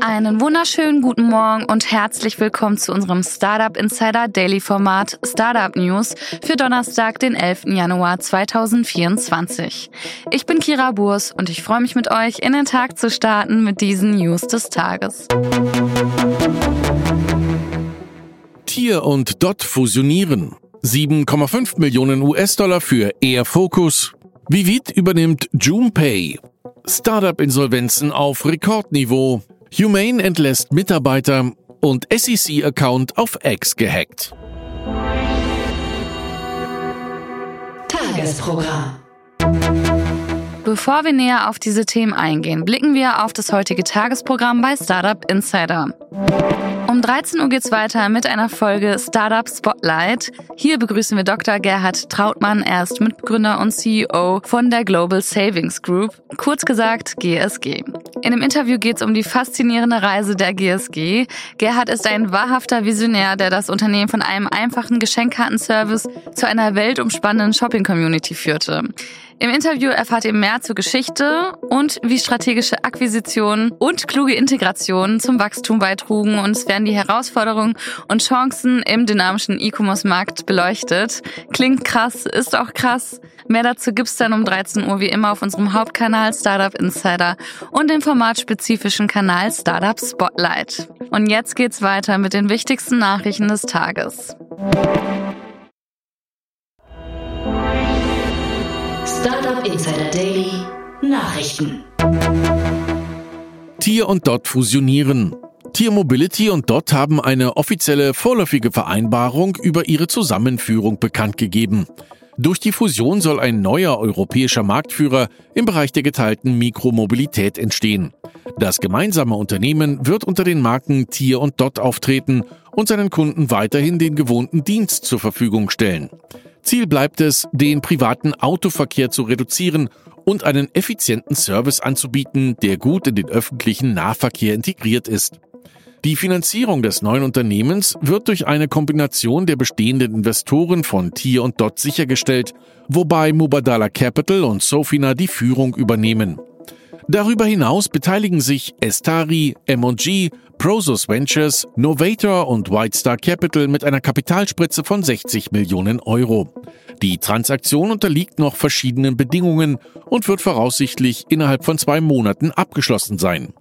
einen wunderschönen guten Morgen und herzlich willkommen zu unserem Startup Insider Daily Format Startup News für Donnerstag, den 11. Januar 2024. Ich bin Kira Burs und ich freue mich mit euch in den Tag zu starten mit diesen News des Tages. Tier und Dot fusionieren. 7,5 Millionen US-Dollar für Air Focus. Vivid übernimmt JunePay. Startup-Insolvenzen auf Rekordniveau. Humane entlässt Mitarbeiter und SEC-Account auf X gehackt. Tagesprogramm. Bevor wir näher auf diese Themen eingehen, blicken wir auf das heutige Tagesprogramm bei Startup Insider. Um 13 Uhr geht's weiter mit einer Folge Startup Spotlight. Hier begrüßen wir Dr. Gerhard Trautmann. Er ist Mitbegründer und CEO von der Global Savings Group, kurz gesagt GSG. In dem Interview geht's um die faszinierende Reise der GSG. Gerhard ist ein wahrhafter Visionär, der das Unternehmen von einem einfachen Geschenkkartenservice zu einer weltumspannenden Shopping-Community führte. Im Interview erfahrt ihr mehr zur Geschichte und wie strategische Akquisitionen und kluge Integrationen zum Wachstum beitrugen und es werden die Herausforderungen und Chancen im dynamischen E-Commerce-Markt beleuchtet. Klingt krass, ist auch krass. Mehr dazu gibt's dann um 13 Uhr wie immer auf unserem Hauptkanal Startup Insider und dem formatspezifischen Kanal Startup Spotlight. Und jetzt geht's weiter mit den wichtigsten Nachrichten des Tages. Startup Insider Daily Nachrichten. Tier und Dot fusionieren. Tier Mobility und Dot haben eine offizielle vorläufige Vereinbarung über ihre Zusammenführung bekannt gegeben. Durch die Fusion soll ein neuer europäischer Marktführer im Bereich der geteilten Mikromobilität entstehen. Das gemeinsame Unternehmen wird unter den Marken Tier und Dot auftreten und seinen Kunden weiterhin den gewohnten Dienst zur Verfügung stellen. Ziel bleibt es, den privaten Autoverkehr zu reduzieren und einen effizienten Service anzubieten, der gut in den öffentlichen Nahverkehr integriert ist. Die Finanzierung des neuen Unternehmens wird durch eine Kombination der bestehenden Investoren von Tier und Dot sichergestellt, wobei Mubadala Capital und Sofina die Führung übernehmen. Darüber hinaus beteiligen sich Estari, M&G, Prosus Ventures, Novator und White Star Capital mit einer Kapitalspritze von 60 Millionen Euro. Die Transaktion unterliegt noch verschiedenen Bedingungen und wird voraussichtlich innerhalb von zwei Monaten abgeschlossen sein.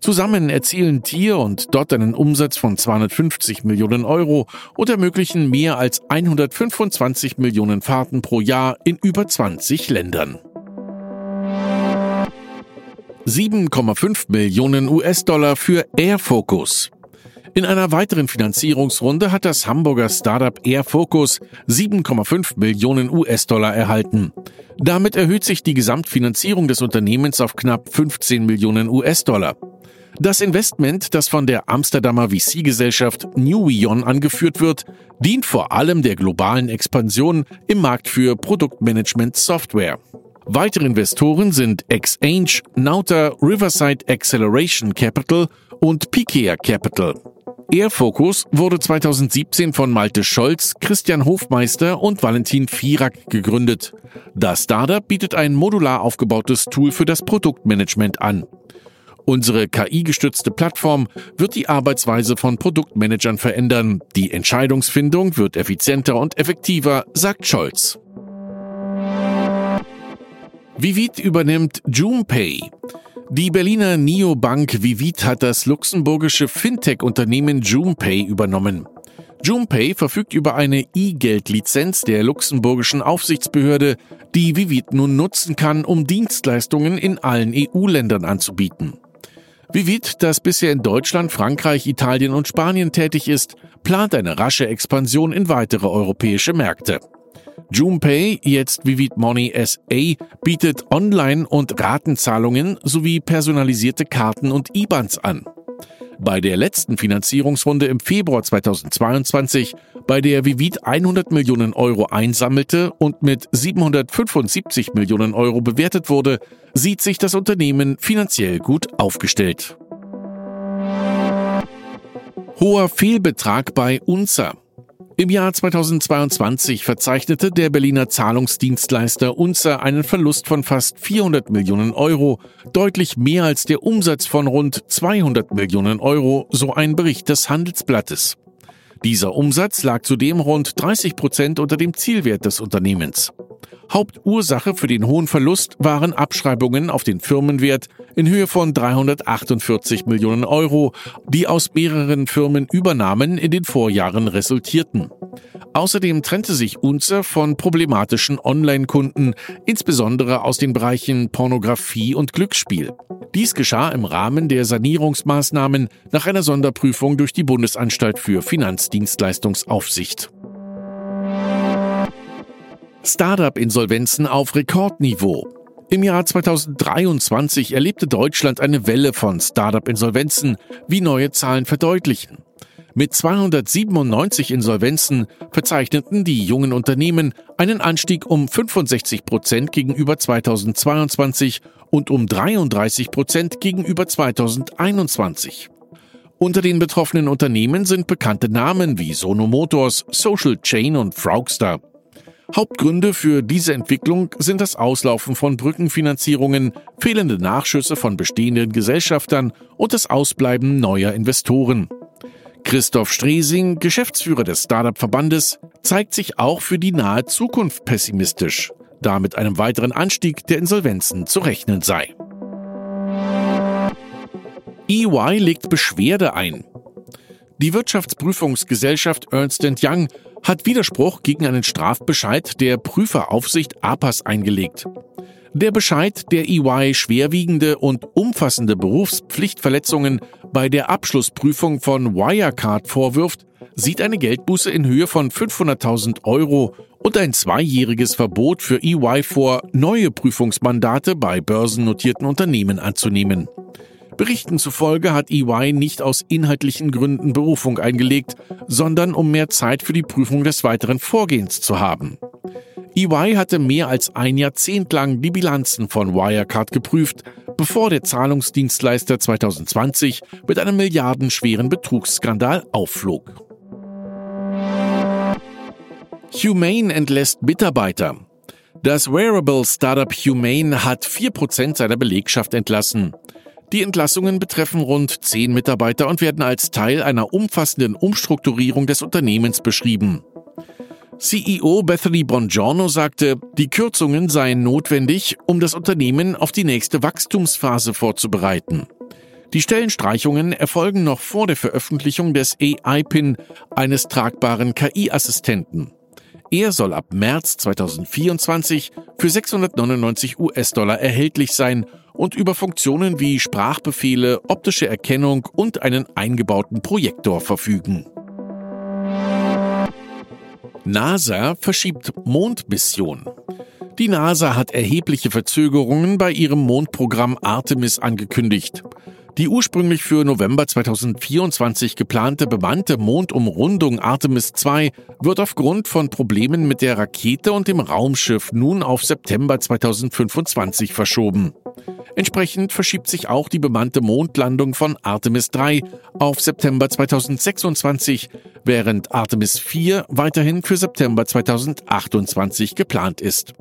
Zusammen erzielen Tier und Dot einen Umsatz von 250 Millionen Euro und ermöglichen mehr als 125 Millionen Fahrten pro Jahr in über 20 Ländern. 7,5 Millionen US-Dollar für Air Focus. In einer weiteren Finanzierungsrunde hat das Hamburger Startup Air Focus 7,5 Millionen US-Dollar erhalten. Damit erhöht sich die Gesamtfinanzierung des Unternehmens auf knapp 15 Millionen US-Dollar. Das Investment, das von der Amsterdamer VC-Gesellschaft New Newion angeführt wird, dient vor allem der globalen Expansion im Markt für Produktmanagement-Software. Weitere Investoren sind Exchange, Nauta, Riverside Acceleration Capital und Pikea Capital. Airfocus wurde 2017 von Malte Scholz, Christian Hofmeister und Valentin Vierak gegründet. Das Startup bietet ein modular aufgebautes Tool für das Produktmanagement an. Unsere KI-gestützte Plattform wird die Arbeitsweise von Produktmanagern verändern. Die Entscheidungsfindung wird effizienter und effektiver, sagt Scholz. Vivid übernimmt JunePay. Die Berliner Neobank Vivid hat das luxemburgische Fintech-Unternehmen JunePay übernommen. JunePay verfügt über eine E-Geld-Lizenz der luxemburgischen Aufsichtsbehörde, die Vivid nun nutzen kann, um Dienstleistungen in allen EU-Ländern anzubieten. Vivid, das bisher in Deutschland, Frankreich, Italien und Spanien tätig ist, plant eine rasche Expansion in weitere europäische Märkte. JunePay, jetzt Vivid Money SA, bietet Online- und Ratenzahlungen sowie personalisierte Karten und IBANs an. Bei der letzten Finanzierungsrunde im Februar 2022, bei der Vivid 100 Millionen Euro einsammelte und mit 775 Millionen Euro bewertet wurde, sieht sich das Unternehmen finanziell gut aufgestellt. Hoher Fehlbetrag bei UNZA. Im Jahr 2022 verzeichnete der Berliner Zahlungsdienstleister Unzer einen Verlust von fast 400 Millionen Euro, deutlich mehr als der Umsatz von rund 200 Millionen Euro, so ein Bericht des Handelsblattes. Dieser Umsatz lag zudem rund 30 Prozent unter dem Zielwert des Unternehmens. Hauptursache für den hohen Verlust waren Abschreibungen auf den Firmenwert in Höhe von 348 Millionen Euro, die aus mehreren Firmenübernahmen in den Vorjahren resultierten. Außerdem trennte sich Unzer von problematischen Online-Kunden, insbesondere aus den Bereichen Pornografie und Glücksspiel. Dies geschah im Rahmen der Sanierungsmaßnahmen nach einer Sonderprüfung durch die Bundesanstalt für Finanzdienstleistungsaufsicht. Startup-Insolvenzen auf Rekordniveau. Im Jahr 2023 erlebte Deutschland eine Welle von Startup-Insolvenzen, wie neue Zahlen verdeutlichen. Mit 297 Insolvenzen verzeichneten die jungen Unternehmen einen Anstieg um 65 Prozent gegenüber 2022 und um 33 Prozent gegenüber 2021. Unter den betroffenen Unternehmen sind bekannte Namen wie Sono Motors, Social Chain und Frogster. Hauptgründe für diese Entwicklung sind das Auslaufen von Brückenfinanzierungen, fehlende Nachschüsse von bestehenden Gesellschaftern und das Ausbleiben neuer Investoren. Christoph Stresing, Geschäftsführer des Startup-Verbandes, zeigt sich auch für die nahe Zukunft pessimistisch, da mit einem weiteren Anstieg der Insolvenzen zu rechnen sei. EY legt Beschwerde ein. Die Wirtschaftsprüfungsgesellschaft Ernst Young hat Widerspruch gegen einen Strafbescheid der Prüferaufsicht APAS eingelegt. Der Bescheid, der EY schwerwiegende und umfassende Berufspflichtverletzungen bei der Abschlussprüfung von Wirecard vorwirft, sieht eine Geldbuße in Höhe von 500.000 Euro und ein zweijähriges Verbot für EY vor, neue Prüfungsmandate bei börsennotierten Unternehmen anzunehmen. Berichten zufolge hat EY nicht aus inhaltlichen Gründen Berufung eingelegt, sondern um mehr Zeit für die Prüfung des weiteren Vorgehens zu haben. EY hatte mehr als ein Jahrzehnt lang die Bilanzen von Wirecard geprüft, bevor der Zahlungsdienstleister 2020 mit einem milliardenschweren Betrugsskandal aufflog. Humane entlässt Mitarbeiter. Das Wearable Startup Humane hat 4% seiner Belegschaft entlassen. Die Entlassungen betreffen rund zehn Mitarbeiter und werden als Teil einer umfassenden Umstrukturierung des Unternehmens beschrieben. CEO Bethany Bongiorno sagte, die Kürzungen seien notwendig, um das Unternehmen auf die nächste Wachstumsphase vorzubereiten. Die Stellenstreichungen erfolgen noch vor der Veröffentlichung des AI-Pin, eines tragbaren KI-Assistenten. Er soll ab März 2024 für 699 US-Dollar erhältlich sein und über Funktionen wie Sprachbefehle, optische Erkennung und einen eingebauten Projektor verfügen. NASA verschiebt Mondmission. Die NASA hat erhebliche Verzögerungen bei ihrem Mondprogramm Artemis angekündigt. Die ursprünglich für November 2024 geplante bemannte Mondumrundung Artemis 2 wird aufgrund von Problemen mit der Rakete und dem Raumschiff nun auf September 2025 verschoben. Entsprechend verschiebt sich auch die bemannte Mondlandung von Artemis 3 auf September 2026, während Artemis 4 weiterhin für September 2028 geplant ist.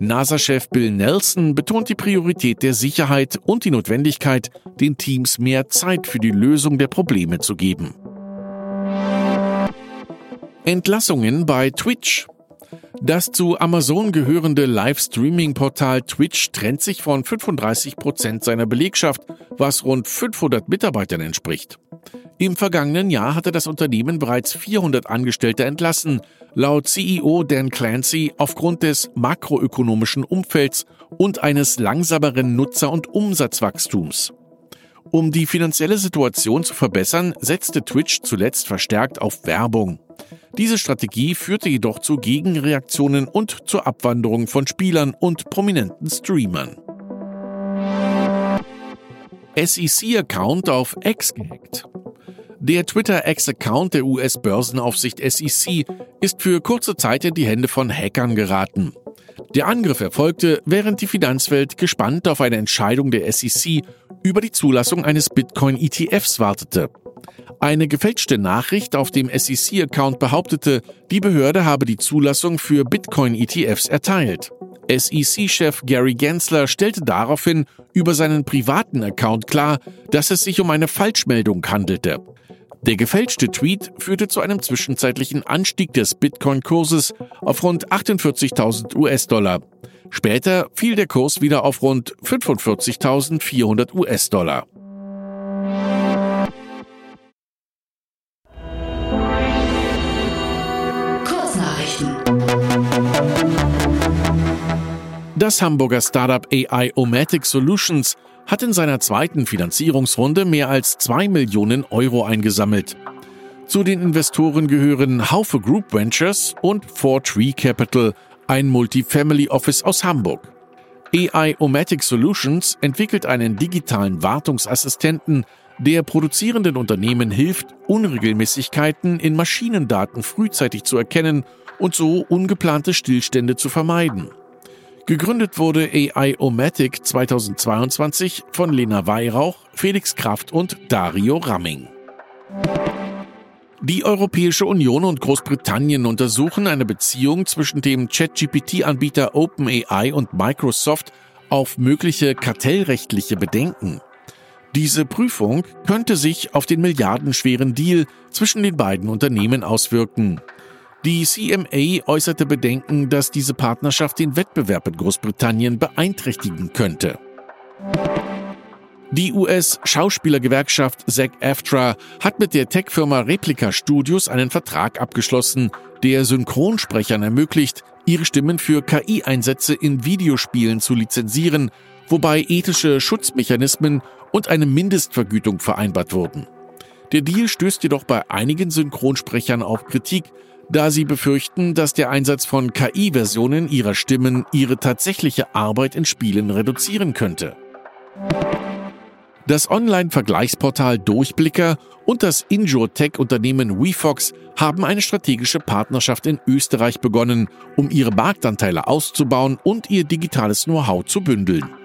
NASA-Chef Bill Nelson betont die Priorität der Sicherheit und die Notwendigkeit, den Teams mehr Zeit für die Lösung der Probleme zu geben. Entlassungen bei Twitch. Das zu Amazon gehörende Livestreaming-Portal Twitch trennt sich von 35 Prozent seiner Belegschaft, was rund 500 Mitarbeitern entspricht. Im vergangenen Jahr hatte das Unternehmen bereits 400 Angestellte entlassen, laut CEO Dan Clancy aufgrund des makroökonomischen Umfelds und eines langsameren Nutzer- und Umsatzwachstums. Um die finanzielle Situation zu verbessern, setzte Twitch zuletzt verstärkt auf Werbung. Diese Strategie führte jedoch zu Gegenreaktionen und zur Abwanderung von Spielern und prominenten Streamern. SEC-Account auf X gehackt. Der Twitter-Ex-Account der US-Börsenaufsicht SEC ist für kurze Zeit in die Hände von Hackern geraten. Der Angriff erfolgte, während die Finanzwelt gespannt auf eine Entscheidung der SEC über die Zulassung eines Bitcoin-ETFs wartete. Eine gefälschte Nachricht auf dem SEC-Account behauptete, die Behörde habe die Zulassung für Bitcoin-ETFs erteilt. SEC-Chef Gary Gensler stellte daraufhin über seinen privaten Account klar, dass es sich um eine Falschmeldung handelte. Der gefälschte Tweet führte zu einem zwischenzeitlichen Anstieg des Bitcoin-Kurses auf rund 48.000 US-Dollar. Später fiel der Kurs wieder auf rund 45.400 US-Dollar. Das Hamburger Startup AI Omatic Solutions hat in seiner zweiten Finanzierungsrunde mehr als 2 Millionen Euro eingesammelt. Zu den Investoren gehören Haufe Group Ventures und 4Tree Capital, ein Multifamily Office aus Hamburg. AI Omatic Solutions entwickelt einen digitalen Wartungsassistenten, der produzierenden Unternehmen hilft, Unregelmäßigkeiten in Maschinendaten frühzeitig zu erkennen und so ungeplante Stillstände zu vermeiden. Gegründet wurde AI-O-Matic 2022 von Lena Weihrauch, Felix Kraft und Dario Ramming. Die Europäische Union und Großbritannien untersuchen eine Beziehung zwischen dem ChatGPT-Anbieter OpenAI und Microsoft auf mögliche kartellrechtliche Bedenken. Diese Prüfung könnte sich auf den milliardenschweren Deal zwischen den beiden Unternehmen auswirken. Die CMA äußerte Bedenken, dass diese Partnerschaft den Wettbewerb in Großbritannien beeinträchtigen könnte. Die US-Schauspielergewerkschaft SAG-AFTRA hat mit der Tech-Firma Replica Studios einen Vertrag abgeschlossen, der Synchronsprechern ermöglicht, ihre Stimmen für KI-Einsätze in Videospielen zu lizenzieren, wobei ethische Schutzmechanismen und eine Mindestvergütung vereinbart wurden. Der Deal stößt jedoch bei einigen Synchronsprechern auf Kritik, da sie befürchten, dass der Einsatz von KI-Versionen ihrer Stimmen ihre tatsächliche Arbeit in Spielen reduzieren könnte. Das Online-Vergleichsportal Durchblicker und das Injure-Tech-Unternehmen WeFox haben eine strategische Partnerschaft in Österreich begonnen, um ihre Marktanteile auszubauen und ihr digitales Know-how zu bündeln.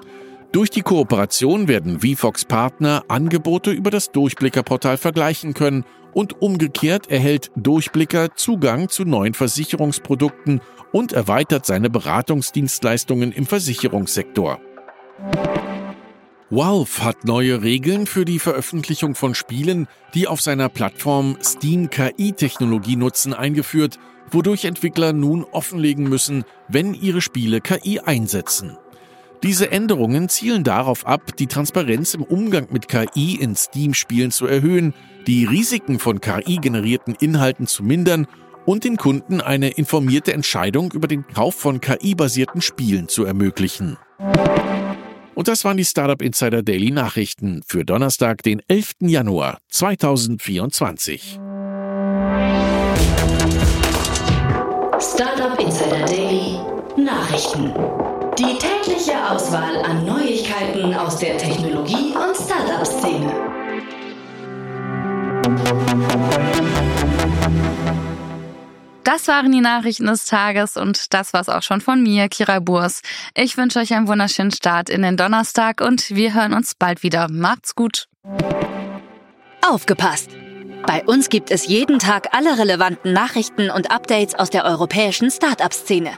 Durch die Kooperation werden VFox Partner Angebote über das Durchblicker-Portal vergleichen können und umgekehrt erhält Durchblicker Zugang zu neuen Versicherungsprodukten und erweitert seine Beratungsdienstleistungen im Versicherungssektor. Valve hat neue Regeln für die Veröffentlichung von Spielen, die auf seiner Plattform Steam KI-Technologie nutzen, eingeführt, wodurch Entwickler nun offenlegen müssen, wenn ihre Spiele KI einsetzen. Diese Änderungen zielen darauf ab, die Transparenz im Umgang mit KI in Steam-Spielen zu erhöhen, die Risiken von KI-generierten Inhalten zu mindern und den Kunden eine informierte Entscheidung über den Kauf von KI-basierten Spielen zu ermöglichen. Und das waren die Startup Insider Daily Nachrichten für Donnerstag, den 11. Januar 2024. Startup Insider Daily Nachrichten. Die tägliche Auswahl an Neuigkeiten aus der Technologie- und Startup-Szene. Das waren die Nachrichten des Tages und das war's auch schon von mir, Kira Burs. Ich wünsche euch einen wunderschönen Start in den Donnerstag und wir hören uns bald wieder. Macht's gut. Aufgepasst! Bei uns gibt es jeden Tag alle relevanten Nachrichten und Updates aus der europäischen Startup-Szene.